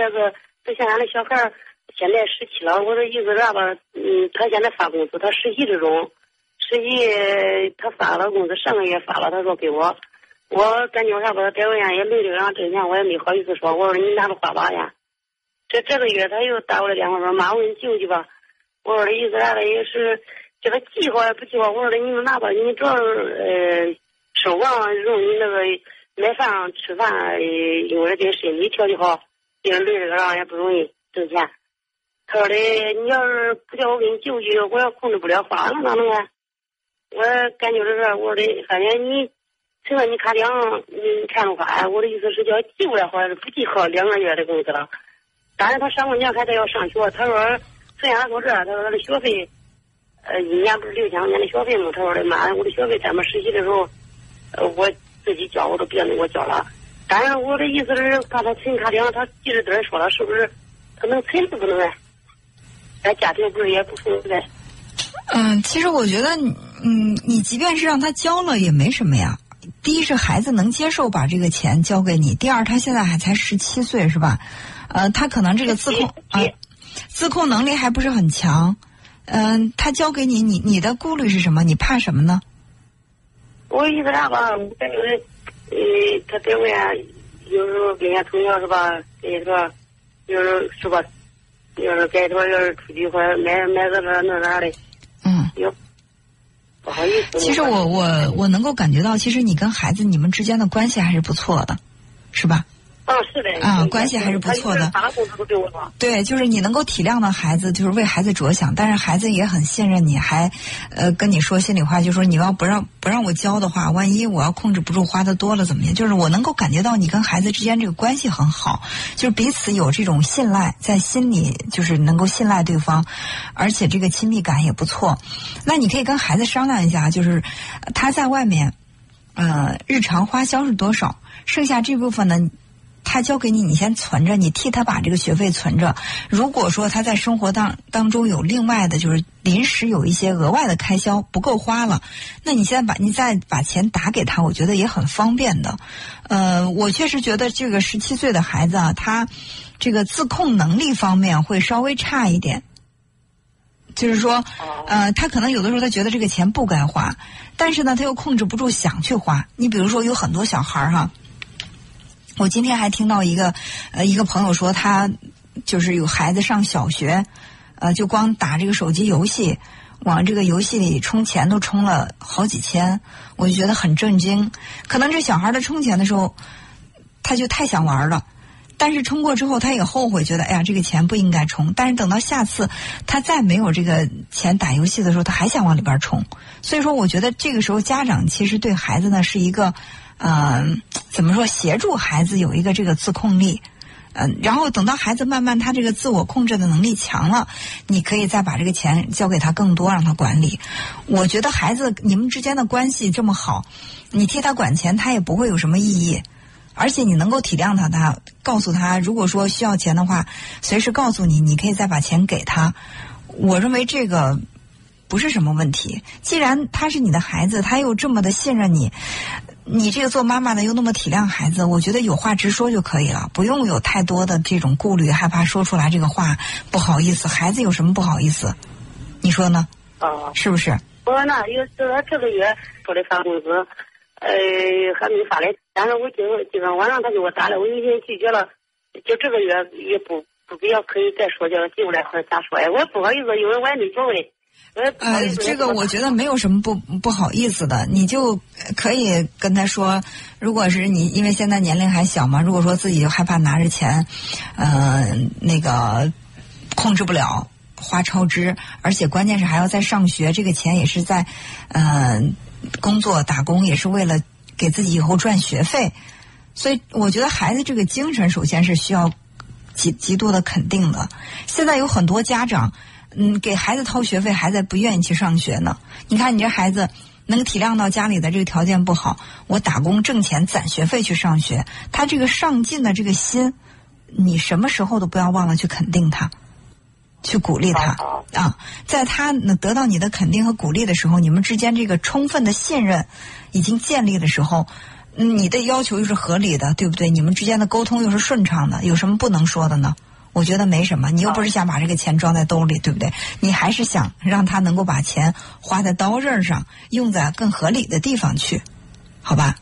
也是，就像俺那小孩现在十七了，我的意思啥吧？嗯，他现在发工资，他实习之中，实习他发了工资，上个月发了，他说给我，我感觉啥吧？单位呀也累着让挣钱，我也没好意思说，我说你拿着花吧呀。这这个月他又打我的电话说妈，我给你救去吧。我说的意思啥的也是叫他计划不计划。我说的你们拿吧，你主要是呃生活上容易那个买饭吃饭，因为这身体调理好，也累着上也不容易挣钱。他说的你要是不叫我给你救济，我要控制不了花，那咋弄啊？我感觉这是我说的，反正你趁着你看两你看着花，我的意思是叫寄过来好，还是不寄好两个月的工资了？但是他上过年还得要上学，他说。虽然说这，他说他的学费，呃，一年不是六千块钱的学费吗？他说的妈，我的学费咱们实习的时候，呃，我自己交，我都别人给我交了。但是我的意思是，把他存卡里，他记着点说了，是不是？他能存是不能啊？咱家庭不是也不富裕嗯，其实我觉得，嗯，你即便是让他交了也没什么呀。第一是孩子能接受把这个钱交给你，第二他现在还才十七岁是吧？呃，他可能这个自控啊。自控能力还不是很强，嗯，他交给你，你你的顾虑是什么？你怕什么呢？我意思啥吧？我感觉，呃，他在外啊，有时候跟人家同学是吧？跟你说，要是是吧？要是该说要是出去或者买买个那那啥的，嗯，哟，不好意思。其实我我我能够感觉到，其实你跟孩子你们之间的关系还是不错的，是吧？啊，是的啊，关系还是不错的。对，就是你能够体谅到孩子，就是为孩子着想，但是孩子也很信任你，还呃跟你说心里话，就说你要不让不让我教的话，万一我要控制不住花的多了怎么样？就是我能够感觉到你跟孩子之间这个关系很好，就是彼此有这种信赖，在心里就是能够信赖对方，而且这个亲密感也不错。那你可以跟孩子商量一下，就是他在外面呃日常花销是多少，剩下这部分呢？他交给你，你先存着，你替他把这个学费存着。如果说他在生活当当中有另外的，就是临时有一些额外的开销不够花了，那你现在把你再把钱打给他，我觉得也很方便的。呃，我确实觉得这个十七岁的孩子啊，他这个自控能力方面会稍微差一点。就是说，呃，他可能有的时候他觉得这个钱不该花，但是呢，他又控制不住想去花。你比如说，有很多小孩儿哈。我今天还听到一个，呃，一个朋友说他就是有孩子上小学，呃，就光打这个手机游戏，往这个游戏里充钱都充了好几千，我就觉得很震惊。可能这小孩儿在充钱的时候，他就太想玩了，但是充过之后他也后悔，觉得哎呀这个钱不应该充。但是等到下次他再没有这个钱打游戏的时候，他还想往里边充。所以说，我觉得这个时候家长其实对孩子呢是一个。嗯，怎么说？协助孩子有一个这个自控力，嗯，然后等到孩子慢慢他这个自我控制的能力强了，你可以再把这个钱交给他更多，让他管理。我觉得孩子你们之间的关系这么好，你替他管钱，他也不会有什么异议，而且你能够体谅他，他告诉他，如果说需要钱的话，随时告诉你，你可以再把钱给他。我认为这个不是什么问题。既然他是你的孩子，他又这么的信任你。你这个做妈妈的又那么体谅孩子，我觉得有话直说就可以了，不用有太多的这种顾虑，害怕说出来这个话不好意思。孩子有什么不好意思？你说呢？啊，是不是？我说那有是他这个月说的发工资，呃，还没发来。但是我今今天晚上他给我打了，我已经拒绝了，就这个月也不不必要可以再说叫他寄过来或者咋说呀？我也不好意思，因为我也没准备。呃，这个我觉得没有什么不不好意思的，你就可以跟他说，如果是你，因为现在年龄还小嘛，如果说自己害怕拿着钱，呃，那个控制不了花超支，而且关键是还要在上学，这个钱也是在呃工作打工，也是为了给自己以后赚学费，所以我觉得孩子这个精神首先是需要极极度的肯定的。现在有很多家长。嗯，给孩子掏学费，孩子不愿意去上学呢。你看，你这孩子能体谅到家里的这个条件不好，我打工挣钱攒学费去上学，他这个上进的这个心，你什么时候都不要忘了去肯定他，去鼓励他啊。在他能得到你的肯定和鼓励的时候，你们之间这个充分的信任已经建立的时候，你的要求又是合理的，对不对？你们之间的沟通又是顺畅的，有什么不能说的呢？我觉得没什么，你又不是想把这个钱装在兜里，对不对？你还是想让他能够把钱花在刀刃上，用在更合理的地方去，好吧？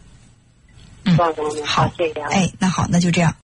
嗯，好，谢谢。哎，那好，那就这样。